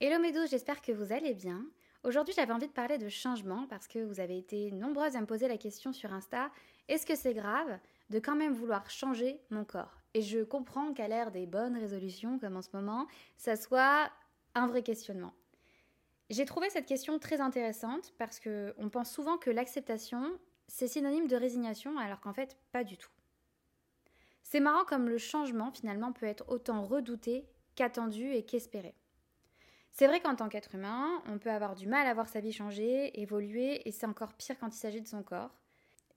Hello douces, j'espère que vous allez bien. Aujourd'hui, j'avais envie de parler de changement parce que vous avez été nombreuses à me poser la question sur Insta est-ce que c'est grave de quand même vouloir changer mon corps? Et je comprends qu'à l'ère des bonnes résolutions comme en ce moment, ça soit un vrai questionnement. J'ai trouvé cette question très intéressante parce qu'on pense souvent que l'acceptation, c'est synonyme de résignation alors qu'en fait, pas du tout. C'est marrant comme le changement finalement peut être autant redouté qu'attendu et qu'espéré. C'est vrai qu'en tant qu'être humain, on peut avoir du mal à voir sa vie changer, évoluer, et c'est encore pire quand il s'agit de son corps.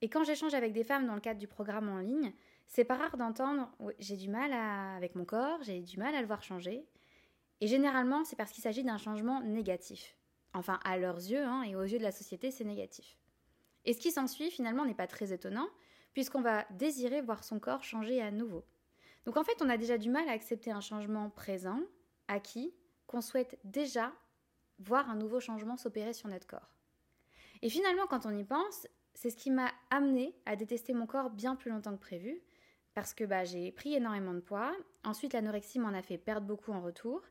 Et quand j'échange avec des femmes dans le cadre du programme en ligne, c'est pas rare d'entendre j'ai du mal avec mon corps, j'ai du mal à le voir changer. Et généralement, c'est parce qu'il s'agit d'un changement négatif. Enfin, à leurs yeux hein, et aux yeux de la société, c'est négatif. Et ce qui s'ensuit, finalement, n'est pas très étonnant, puisqu'on va désirer voir son corps changer à nouveau. Donc en fait, on a déjà du mal à accepter un changement présent, acquis, qu'on souhaite déjà voir un nouveau changement s'opérer sur notre corps. Et finalement, quand on y pense, c'est ce qui m'a amené à détester mon corps bien plus longtemps que prévu, parce que bah, j'ai pris énormément de poids, ensuite l'anorexie m'en a fait perdre beaucoup en retour,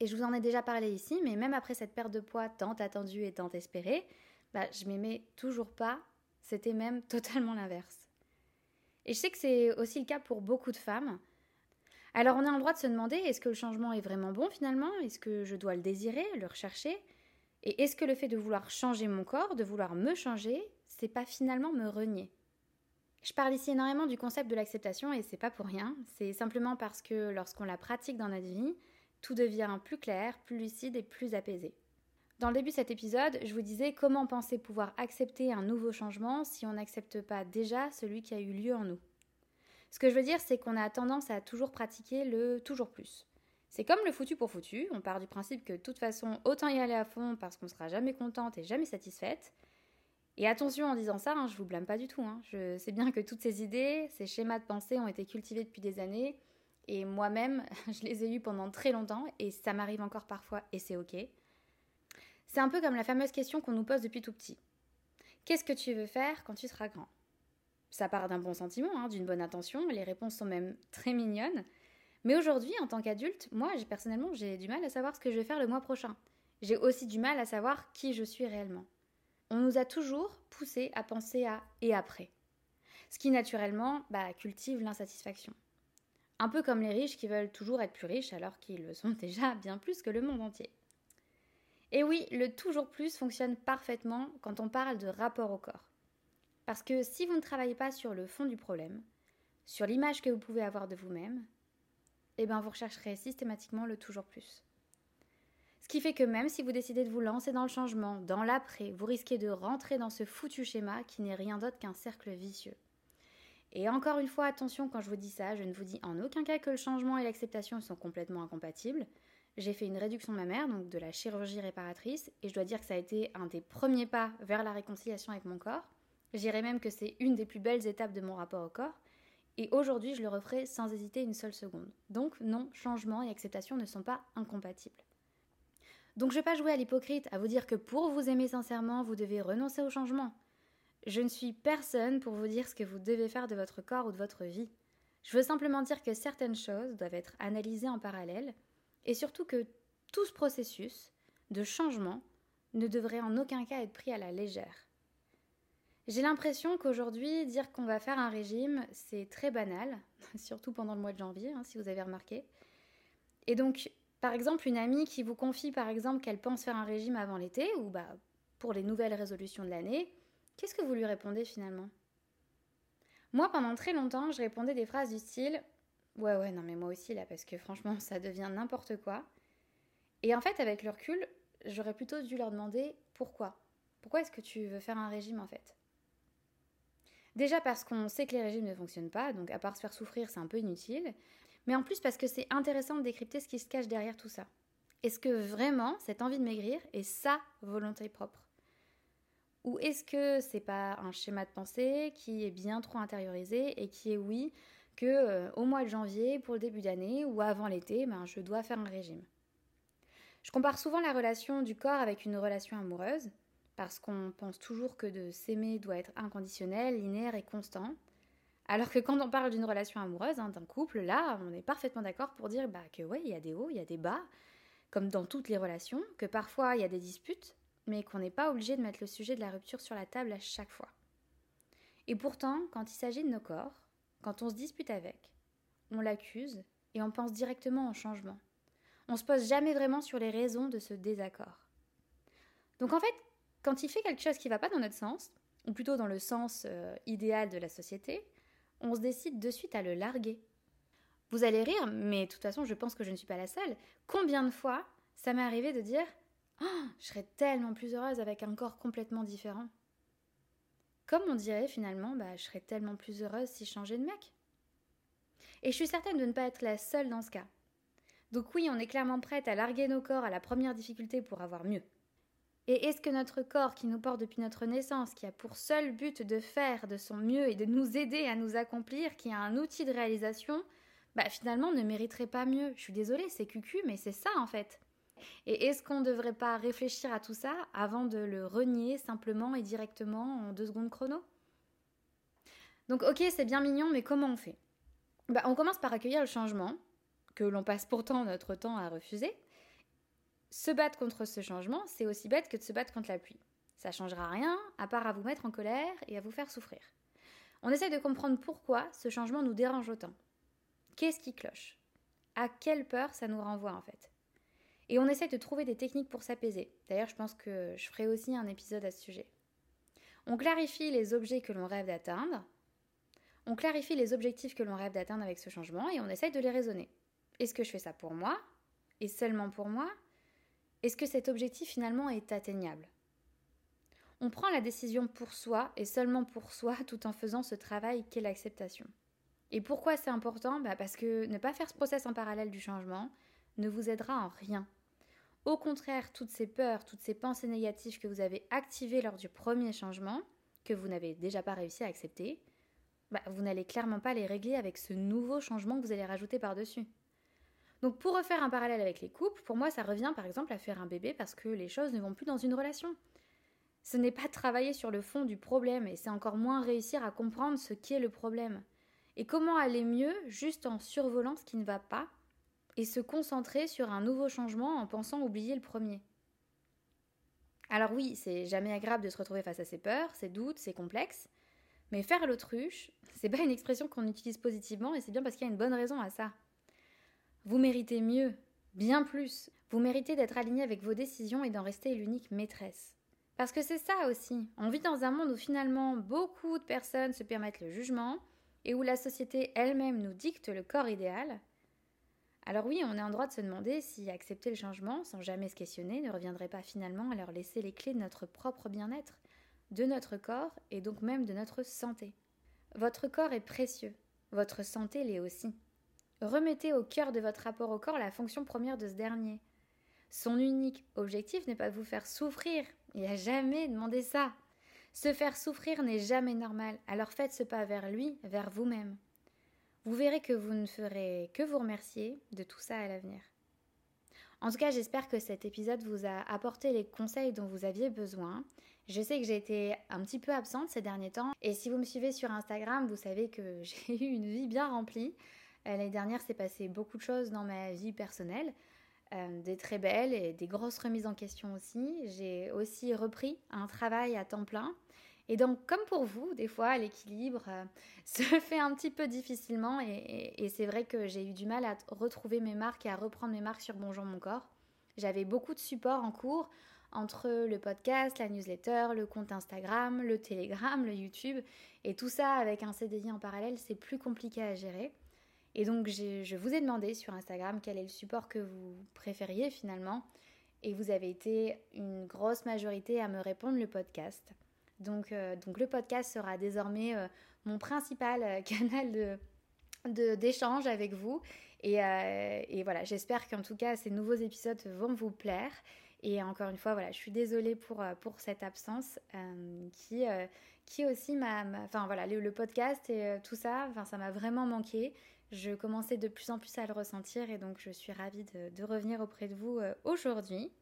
et je vous en ai déjà parlé ici, mais même après cette perte de poids tant attendue et tant espérée, bah, je m'aimais toujours pas, c'était même totalement l'inverse. Et je sais que c'est aussi le cas pour beaucoup de femmes, alors on a le droit de se demander est-ce que le changement est vraiment bon finalement? Est-ce que je dois le désirer, le rechercher? Et est-ce que le fait de vouloir changer mon corps, de vouloir me changer, c'est pas finalement me renier? Je parle ici énormément du concept de l'acceptation et c'est pas pour rien, c'est simplement parce que lorsqu'on la pratique dans notre vie, tout devient plus clair, plus lucide et plus apaisé. Dans le début de cet épisode, je vous disais comment penser pouvoir accepter un nouveau changement si on n'accepte pas déjà celui qui a eu lieu en nous. Ce que je veux dire, c'est qu'on a tendance à toujours pratiquer le toujours plus. C'est comme le foutu pour foutu, on part du principe que de toute façon, autant y aller à fond parce qu'on sera jamais contente et jamais satisfaite. Et attention en disant ça, hein, je vous blâme pas du tout. Hein. Je sais bien que toutes ces idées, ces schémas de pensée ont été cultivés depuis des années. Et moi-même, je les ai eus pendant très longtemps et ça m'arrive encore parfois et c'est ok. C'est un peu comme la fameuse question qu'on nous pose depuis tout petit. Qu'est-ce que tu veux faire quand tu seras grand? Ça part d'un bon sentiment, hein, d'une bonne intention, les réponses sont même très mignonnes. Mais aujourd'hui, en tant qu'adulte, moi, personnellement, j'ai du mal à savoir ce que je vais faire le mois prochain. J'ai aussi du mal à savoir qui je suis réellement. On nous a toujours poussé à penser à et après. Ce qui naturellement bah, cultive l'insatisfaction. Un peu comme les riches qui veulent toujours être plus riches alors qu'ils le sont déjà bien plus que le monde entier. Et oui, le toujours plus fonctionne parfaitement quand on parle de rapport au corps. Parce que si vous ne travaillez pas sur le fond du problème, sur l'image que vous pouvez avoir de vous-même, eh bien vous rechercherez systématiquement le toujours plus. Ce qui fait que même si vous décidez de vous lancer dans le changement, dans l'après, vous risquez de rentrer dans ce foutu schéma qui n'est rien d'autre qu'un cercle vicieux. Et encore une fois, attention quand je vous dis ça, je ne vous dis en aucun cas que le changement et l'acceptation sont complètement incompatibles. J'ai fait une réduction de ma mère, donc de la chirurgie réparatrice, et je dois dire que ça a été un des premiers pas vers la réconciliation avec mon corps. J'irais même que c'est une des plus belles étapes de mon rapport au corps. Et aujourd'hui, je le referai sans hésiter une seule seconde. Donc non, changement et acceptation ne sont pas incompatibles. Donc je ne vais pas jouer à l'hypocrite, à vous dire que pour vous aimer sincèrement, vous devez renoncer au changement. Je ne suis personne pour vous dire ce que vous devez faire de votre corps ou de votre vie. Je veux simplement dire que certaines choses doivent être analysées en parallèle et surtout que tout ce processus de changement ne devrait en aucun cas être pris à la légère. J'ai l'impression qu'aujourd'hui, dire qu'on va faire un régime, c'est très banal, surtout pendant le mois de janvier, hein, si vous avez remarqué. Et donc, par exemple, une amie qui vous confie, par exemple, qu'elle pense faire un régime avant l'été, ou bah, pour les nouvelles résolutions de l'année, qu'est-ce que vous lui répondez finalement? Moi, pendant très longtemps, je répondais des phrases du style Ouais, ouais, non, mais moi aussi, là, parce que franchement, ça devient n'importe quoi. Et en fait, avec le recul, j'aurais plutôt dû leur demander pourquoi? Pourquoi est-ce que tu veux faire un régime en fait? Déjà parce qu'on sait que les régimes ne fonctionnent pas, donc à part se faire souffrir, c'est un peu inutile. mais en plus parce que c'est intéressant de décrypter ce qui se cache derrière tout ça. Est-ce que vraiment cette envie de maigrir est sa volonté propre? Ou est-ce que c'est pas un schéma de pensée qui est bien trop intériorisé et qui est oui que euh, au mois de janvier, pour le début d'année ou avant l'été, ben, je dois faire un régime? Je compare souvent la relation du corps avec une relation amoureuse parce qu'on pense toujours que de s'aimer doit être inconditionnel, linéaire et constant. Alors que quand on parle d'une relation amoureuse, hein, d'un couple, là, on est parfaitement d'accord pour dire bah, que oui, il y a des hauts, il y a des bas, comme dans toutes les relations, que parfois il y a des disputes, mais qu'on n'est pas obligé de mettre le sujet de la rupture sur la table à chaque fois. Et pourtant, quand il s'agit de nos corps, quand on se dispute avec, on l'accuse et on pense directement au changement. On se pose jamais vraiment sur les raisons de ce désaccord. Donc en fait, quand il fait quelque chose qui ne va pas dans notre sens, ou plutôt dans le sens euh, idéal de la société, on se décide de suite à le larguer. Vous allez rire, mais de toute façon, je pense que je ne suis pas la seule. Combien de fois ça m'est arrivé de dire oh, Je serais tellement plus heureuse avec un corps complètement différent Comme on dirait finalement bah, Je serais tellement plus heureuse si je changeais de mec. Et je suis certaine de ne pas être la seule dans ce cas. Donc, oui, on est clairement prête à larguer nos corps à la première difficulté pour avoir mieux. Et est-ce que notre corps qui nous porte depuis notre naissance, qui a pour seul but de faire de son mieux et de nous aider à nous accomplir, qui a un outil de réalisation, bah finalement ne mériterait pas mieux. Je suis désolée, c'est cucu, mais c'est ça en fait. Et est-ce qu'on ne devrait pas réfléchir à tout ça avant de le renier simplement et directement en deux secondes chrono? Donc ok, c'est bien mignon, mais comment on fait? Bah, On commence par accueillir le changement, que l'on passe pourtant notre temps à refuser, se battre contre ce changement, c'est aussi bête que de se battre contre la pluie. Ça changera rien, à part à vous mettre en colère et à vous faire souffrir. On essaie de comprendre pourquoi ce changement nous dérange autant. Qu'est-ce qui cloche? À quelle peur ça nous renvoie en fait? Et on essaie de trouver des techniques pour s'apaiser. D'ailleurs, je pense que je ferai aussi un épisode à ce sujet. On clarifie les objets que l'on rêve d'atteindre. On clarifie les objectifs que l'on rêve d'atteindre avec ce changement et on essaie de les raisonner. Est-ce que je fais ça pour moi? Et seulement pour moi? Est-ce que cet objectif finalement est atteignable? On prend la décision pour soi et seulement pour soi tout en faisant ce travail qu'est l'acceptation. Et pourquoi c'est important? Bah Parce que ne pas faire ce process en parallèle du changement ne vous aidera en rien. Au contraire, toutes ces peurs, toutes ces pensées négatives que vous avez activées lors du premier changement, que vous n'avez déjà pas réussi à accepter, bah, vous n'allez clairement pas les régler avec ce nouveau changement que vous allez rajouter par-dessus. Donc pour refaire un parallèle avec les couples, pour moi ça revient par exemple à faire un bébé parce que les choses ne vont plus dans une relation. Ce n'est pas travailler sur le fond du problème et c'est encore moins réussir à comprendre ce qu'est le problème. Et comment aller mieux juste en survolant ce qui ne va pas et se concentrer sur un nouveau changement en pensant oublier le premier? Alors oui, c'est jamais agréable de se retrouver face à ses peurs, ses doutes, ses complexes, mais faire l'autruche, c'est pas une expression qu'on utilise positivement et c'est bien parce qu'il y a une bonne raison à ça. Vous méritez mieux, bien plus. Vous méritez d'être aligné avec vos décisions et d'en rester l'unique maîtresse. Parce que c'est ça aussi. On vit dans un monde où finalement beaucoup de personnes se permettent le jugement et où la société elle-même nous dicte le corps idéal. Alors oui, on est en droit de se demander si accepter le changement sans jamais se questionner ne reviendrait pas finalement à leur laisser les clés de notre propre bien-être, de notre corps et donc même de notre santé. Votre corps est précieux, votre santé l'est aussi. Remettez au cœur de votre rapport au corps la fonction première de ce dernier. Son unique objectif n'est pas de vous faire souffrir. Il a jamais demandé ça. Se faire souffrir n'est jamais normal, alors faites ce pas vers lui, vers vous-même. Vous verrez que vous ne ferez que vous remercier de tout ça à l'avenir. En tout cas, j'espère que cet épisode vous a apporté les conseils dont vous aviez besoin. Je sais que j'ai été un petit peu absente ces derniers temps, et si vous me suivez sur Instagram, vous savez que j'ai eu une vie bien remplie. Euh, l'année dernière, s'est passé beaucoup de choses dans ma vie personnelle, euh, des très belles et des grosses remises en question aussi. J'ai aussi repris un travail à temps plein. Et donc, comme pour vous, des fois, l'équilibre euh, se fait un petit peu difficilement. Et, c'est vrai que j'ai eu du mal à retrouver mes marques et à reprendre mes marques sur Bonjour Mon Corps. J'avais beaucoup de supports en cours entre le podcast, la newsletter, le compte Instagram, le Telegram, le YouTube. Et tout ça avec un CDI en parallèle, c'est plus compliqué à gérer. Et donc, je vous ai demandé sur Instagram quel est le support que vous préfériez finalement. Et vous avez été une grosse majorité à me répondre le podcast. Donc, euh, donc le podcast sera désormais euh, mon principal euh, canal de, d'échange avec vous Et, voilà, j'espère qu'en tout cas ces nouveaux épisodes vont vous plaire. Et encore une fois, voilà, je suis désolée pour, pour cette absence qui, qui aussi m'a. Enfin voilà, le, podcast et tout ça, ça m'a vraiment manqué. Je commençais de plus en plus à le ressentir et donc je suis ravie de, revenir auprès de vous aujourd'hui.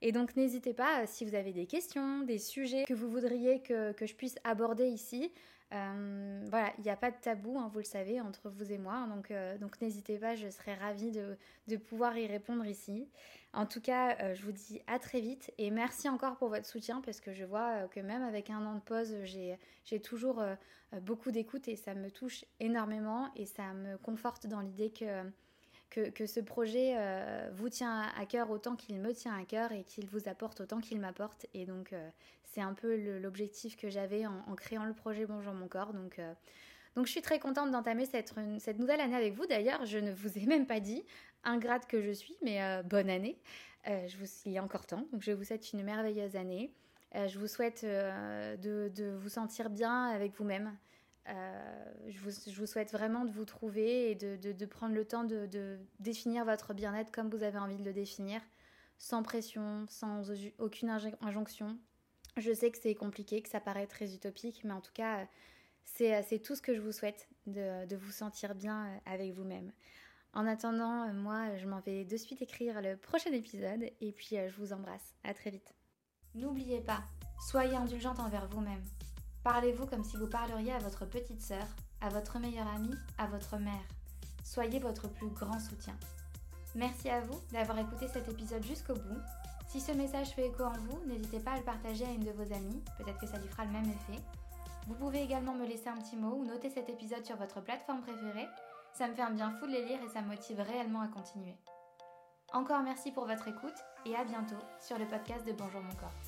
Et donc n'hésitez pas, euh, si vous avez des questions, des sujets que vous voudriez que, je puisse aborder ici, euh, voilà, il n'y a pas de tabou, hein, vous le savez, entre vous et moi. Donc, euh, donc n'hésitez pas, je serai ravie de, de, pouvoir y répondre ici. En tout cas, je vous dis à très vite et merci encore pour votre soutien parce que je vois que même avec un an de pause, j'ai toujours beaucoup d'écoute et ça me touche énormément et ça me conforte dans l'idée que que, ce projet euh, vous tient à cœur autant qu'il me tient à cœur et qu'il vous apporte autant qu'il m'apporte. Et donc, euh, c'est un peu l'objectif que j'avais en, créant le projet Bonjour mon corps. Donc, euh, donc je suis très contente d'entamer cette, nouvelle année avec vous. D'ailleurs, je ne vous ai même pas dit, ingrate que je suis, mais bonne année. je vous, il y a encore temps. Donc, je vous souhaite une merveilleuse année. je vous souhaite de, vous sentir bien avec vous-même, euh, je, vous, souhaite vraiment de vous trouver et de, prendre le temps de, définir votre bien-être comme vous avez envie de le définir, sans pression, sans aucune injonction. Je sais que c'est compliqué, que ça paraît très utopique, mais en tout cas, c'est tout ce que je vous souhaite, de, vous sentir bien euh, avec vous-même. En attendant, euh, moi, je m'en vais de suite écrire le prochain épisode et puis je vous embrasse. À très vite. N'oubliez pas, soyez indulgente envers vous-même. Parlez-vous comme si vous parleriez à votre petite sœur, à votre meilleure amie, à votre mère. Soyez votre plus grand soutien. Merci à vous d'avoir écouté cet épisode jusqu'au bout. Si ce message fait écho en vous, n'hésitez pas à le partager à une de vos amies, peut-être que ça lui fera le même effet. Vous pouvez également me laisser un petit mot ou noter cet épisode sur votre plateforme préférée. Ça me fait un bien fou de les lire et ça me motive réellement à continuer. Encore merci pour votre écoute et à bientôt sur le podcast de Bonjour mon corps.